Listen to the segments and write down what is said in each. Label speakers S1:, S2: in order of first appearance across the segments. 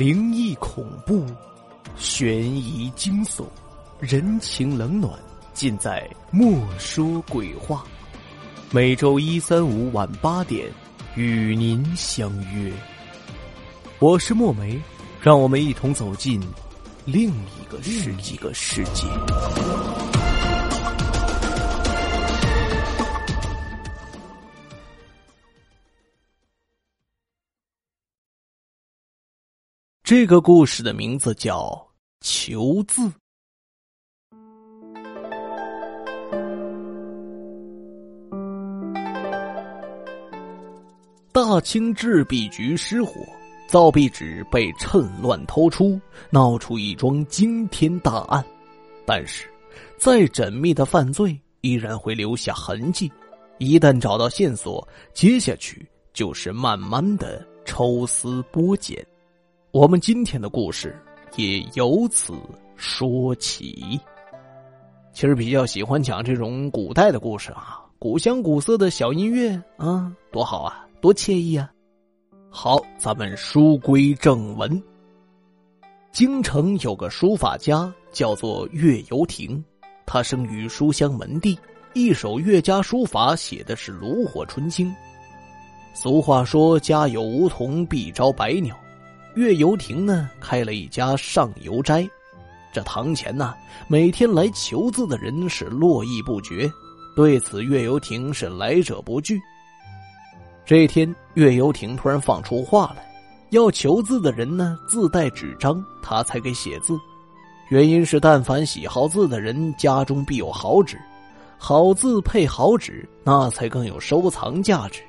S1: 灵异恐怖、悬疑惊悚、人情冷暖，尽在《莫说鬼话》。每周一、三、五晚八点，与您相约。我是墨梅，让我们一同走进另一个世一个世界。这个故事的名字叫《求字》。大清制币局失火，造币纸被趁乱偷出，闹出一桩惊天大案。但是，再缜密的犯罪依然会留下痕迹，一旦找到线索，接下去就是慢慢的抽丝剥茧。我们今天的故事也由此说起。其实比较喜欢讲这种古代的故事啊，古香古色的小音乐啊，多好啊，多惬意啊！好，咱们书归正文。京城有个书法家叫做岳游亭，他生于书香门第，一手岳家书法写的是炉火纯青。俗话说：“家有梧桐必招百鸟。”岳游亭呢，开了一家上游斋。这堂前呢，每天来求字的人是络绎不绝。对此，岳游亭是来者不拒。这天，岳游亭突然放出话来，要求字的人呢自带纸张，他才给写字。原因是，但凡喜好字的人，家中必有好纸，好字配好纸，那才更有收藏价值。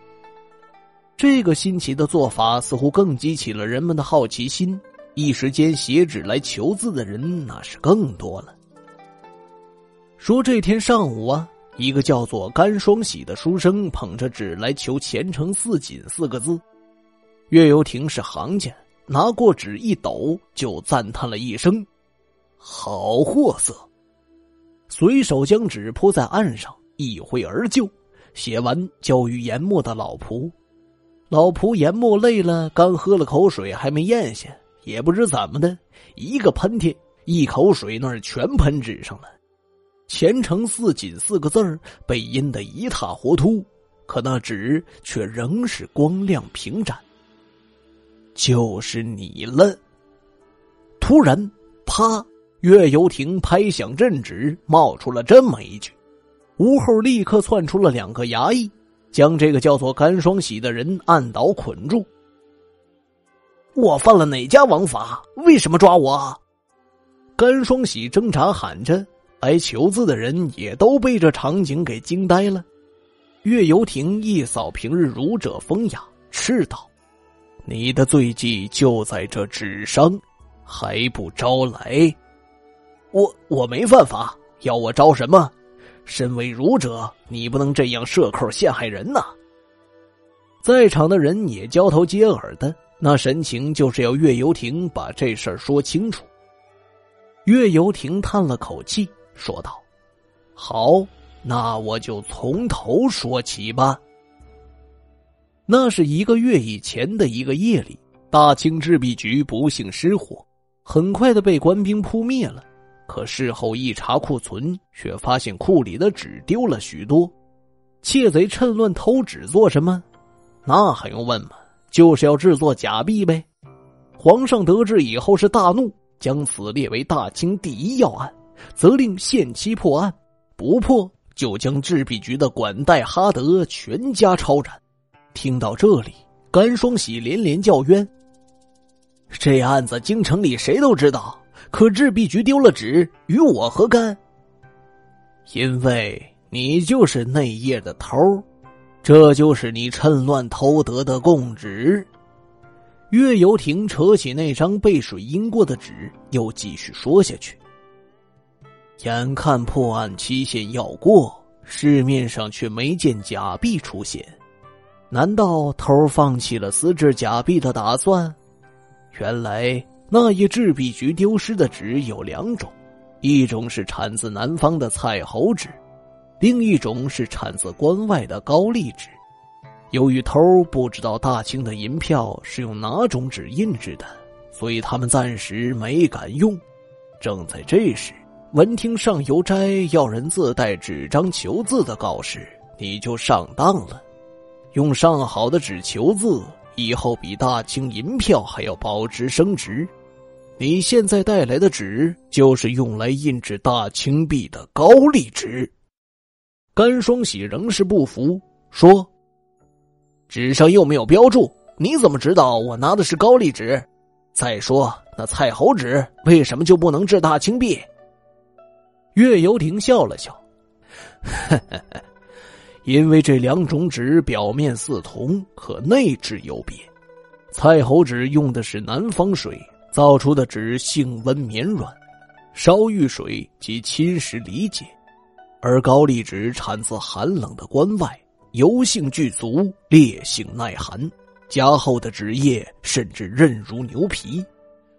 S1: 这个新奇的做法似乎更激起了人们的好奇心，一时间写纸来求字的人那是更多了。说这天上午啊，一个叫做甘双喜的书生捧着纸来求“前程似锦”四个字。岳游亭是行家，拿过纸一抖，就赞叹了一声：“好货色！”随手将纸铺在案上，一挥而就，写完交于研墨的老仆。老仆研墨累了，刚喝了口水，还没咽下，也不知怎么的，一个喷嚏，一口水那是全喷纸上了。前程似锦四个字儿被阴得一塌糊涂，可那纸却仍是光亮平展。就是你了。突然，啪！岳游亭拍响镇纸，冒出了这么一句，屋后立刻窜出了两个衙役。将这个叫做甘双喜的人按倒捆住。我犯了哪家王法？为什么抓我？甘双喜挣扎喊着，来求字的人也都被这场景给惊呆了。岳游亭一扫平日儒者风雅，斥道：“你的罪迹就在这纸上，还不招来？我我没犯法，要我招什么？”身为儒者，你不能这样设扣陷害人呐！在场的人也交头接耳的，那神情就是要岳游亭把这事儿说清楚。岳游亭叹了口气，说道：“好，那我就从头说起吧。那是一个月以前的一个夜里，大清制币局不幸失火，很快的被官兵扑灭了。”可事后一查库存，却发现库里的纸丢了许多。窃贼趁乱偷纸做什么？那还用问吗？就是要制作假币呗。皇上得知以后是大怒，将此列为大清第一要案，责令限期破案，不破就将制币局的管带哈德全家抄斩。听到这里，甘双喜连连叫冤。这案子京城里谁都知道。可制币局丢了纸，与我何干？因为你就是那页的头这就是你趁乱偷得的供纸。岳游亭扯起那张被水淹过的纸，又继续说下去。眼看破案期限要过，市面上却没见假币出现，难道头放弃了私制假币的打算？原来。那一制币局丢失的纸有两种，一种是产自南方的蔡侯纸，另一种是产自关外的高丽纸。由于偷不知道大清的银票是用哪种纸印制的，所以他们暂时没敢用。正在这时，闻听上游斋要人自带纸张求字的告示，你就上当了。用上好的纸求字，以后比大清银票还要保值升值。你现在带来的纸，就是用来印制大清币的高丽纸。甘双喜仍是不服，说：“纸上又没有标注，你怎么知道我拿的是高丽纸？再说那蔡侯纸为什么就不能制大清币？”岳游亭笑了笑，因为这两种纸表面似同，可内质有别。蔡侯纸用的是南方水造出的纸，性温绵软，稍遇水即侵蚀理解；而高丽纸产自寒冷的关外，油性具足，烈性耐寒，加厚的纸页甚至韧如牛皮。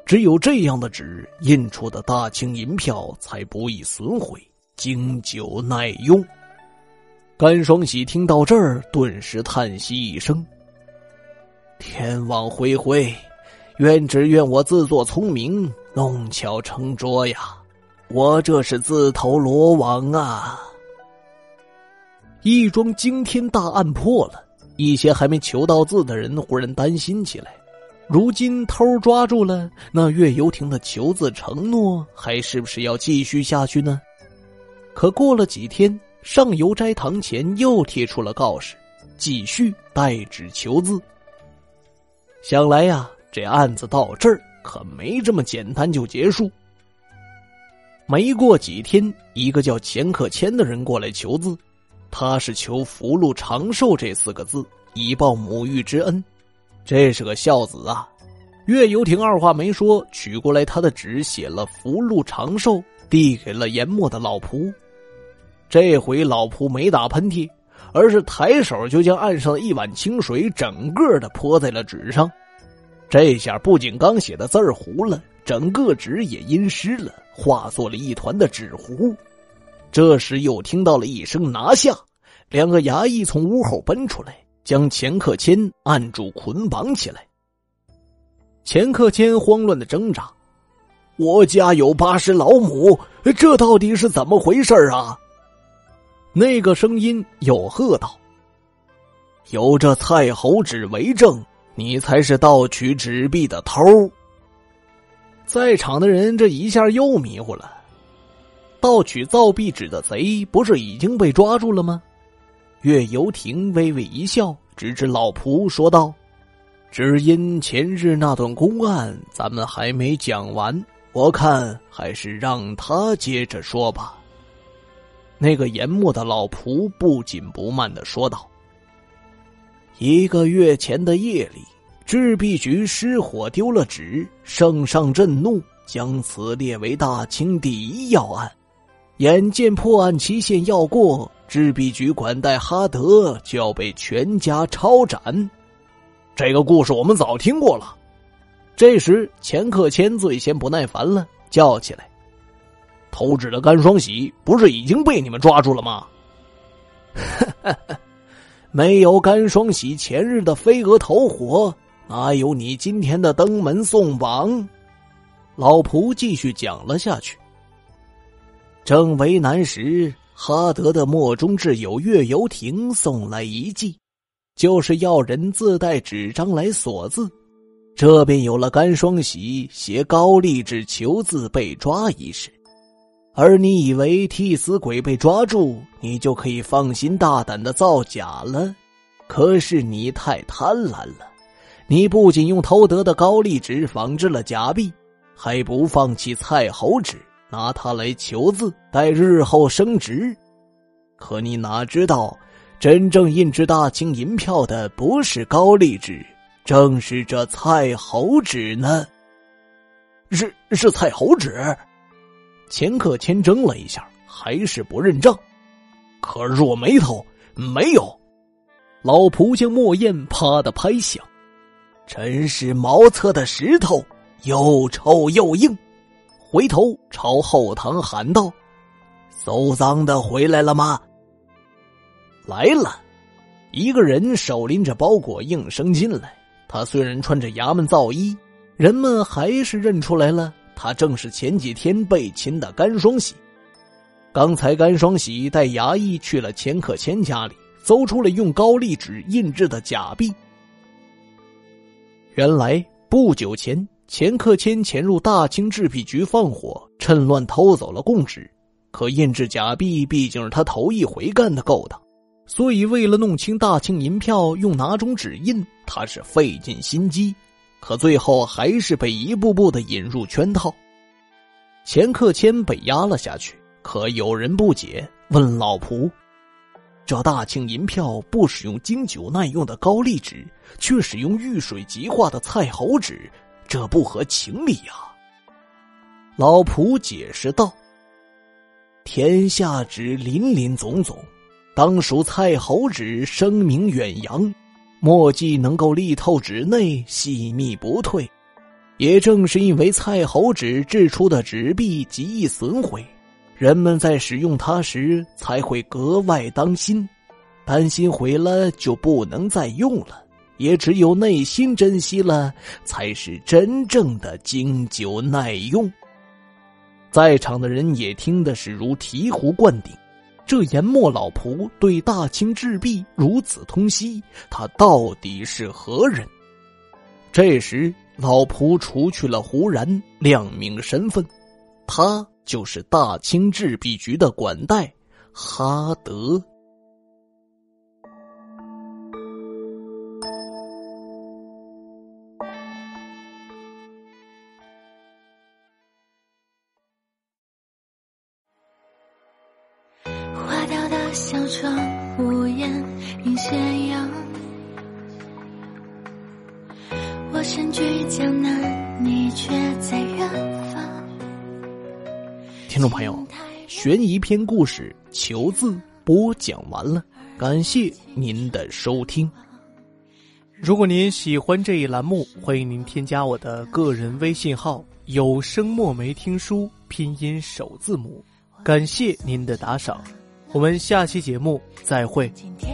S1: 只有这样的纸印出的大清银票才不易损毁，经久耐用。甘双喜听到这儿，顿时叹息一声：“天网恢恢，愿只愿我自作聪明，弄巧成拙呀！我这是自投罗网啊！”一桩惊天大案破了，一些还没求到字的人忽然担心起来：如今偷抓住了，那岳游亭的求字承诺还是不是要继续下去呢？可过了几天。上游斋堂前又贴出了告示，继续代纸求字。想来呀，这案子到这儿可没这么简单就结束。没过几天，一个叫钱克谦的人过来求字，他是求福禄长寿这四个字，以报母育之恩。这是个孝子啊！岳游亭二话没说，取过来他的纸，写了“福禄长寿”，递给了研墨的老仆。这回老仆没打喷嚏，而是抬手就将岸上的一碗清水整个的泼在了纸上。这下不仅刚写的字儿糊了，整个纸也阴湿了，化作了一团的纸糊。这时又听到了一声“拿下”，两个衙役从屋后奔出来，将钱克谦按住捆绑起来。钱克谦慌乱的挣扎：“我家有八十老母，这到底是怎么回事啊？”那个声音又喝道：“有这蔡侯纸为证，你才是盗取纸币的偷。”在场的人这一下又迷糊了。盗取造币纸的贼不是已经被抓住了吗？岳游亭微微一笑，指指老仆说道：“只因前日那段公案，咱们还没讲完，我看还是让他接着说吧。”那个研墨的老仆不紧不慢的说道：“一个月前的夜里，制币局失火丢了纸，圣上震怒，将此列为大清第一要案。眼见破案期限要过，制币局管带哈德就要被全家抄斩。这个故事我们早听过了。”这时，钱克谦最先不耐烦了，叫起来。偷纸的甘双喜不是已经被你们抓住了吗？哈 哈没有甘双喜前日的飞蛾投火，哪有你今天的登门送榜？老仆继续讲了下去。正为难时，哈德的墨中挚友岳游亭送来一计，就是要人自带纸张来锁字，这便有了甘双喜携高丽纸求字被抓一事。而你以为替死鬼被抓住，你就可以放心大胆的造假了？可是你太贪婪了，你不仅用偷得的高丽纸仿制了假币，还不放弃蔡侯纸，拿它来求字，待日后升值。可你哪知道，真正印制大清银票的不是高丽纸，正是这蔡侯纸呢？是是蔡侯纸。钱克谦怔了一下，还是不认账。可是我没偷，没有。老仆将墨砚啪的拍响，真是茅厕的石头，又臭又硬。回头朝后堂喊道：“搜赃的回来了吗？”来了，一个人手拎着包裹应声进来。他虽然穿着衙门皂衣，人们还是认出来了，他正是前几天被擒的甘双喜。刚才甘双喜带衙役去了钱克谦家里，搜出了用高丽纸印制的假币。原来不久前，钱克谦潜入大清制币局放火，趁乱偷走了贡纸。可印制假币毕竟是他头一回干的勾当，所以为了弄清大清银票用哪种纸印，他是费尽心机。可最后还是被一步步的引入圈套。钱克谦被压了下去，可有人不解，问老仆：“这大清银票不使用经久耐用的高丽纸，却使用遇水即化的蔡侯纸，这不合情理呀？”老仆解释道。天下纸林林总总，当属蔡侯纸声名远扬，墨迹能够力透纸内，细密不退。也正是因为蔡侯纸制出的纸币极易损毁，人们在使用它时才会格外当心，担心毁了就不能再用了。也只有内心珍惜了，才是真正的经久耐用。在场的人也听得是如醍醐灌顶，这研墨老仆对大清制币如此通悉，他到底是何人？这时，老仆除去了胡然，亮明身份，他就是大清制币局的管带哈德。
S2: 居江南，你却在远方。
S1: 听众朋友，悬疑篇故事《求字》播讲完了，感谢您的收听。如果您喜欢这一栏目，欢迎您添加我的个人微信号“有声墨梅听书”拼音首字母，感谢您的打赏。我们下期节目再会。
S2: 今天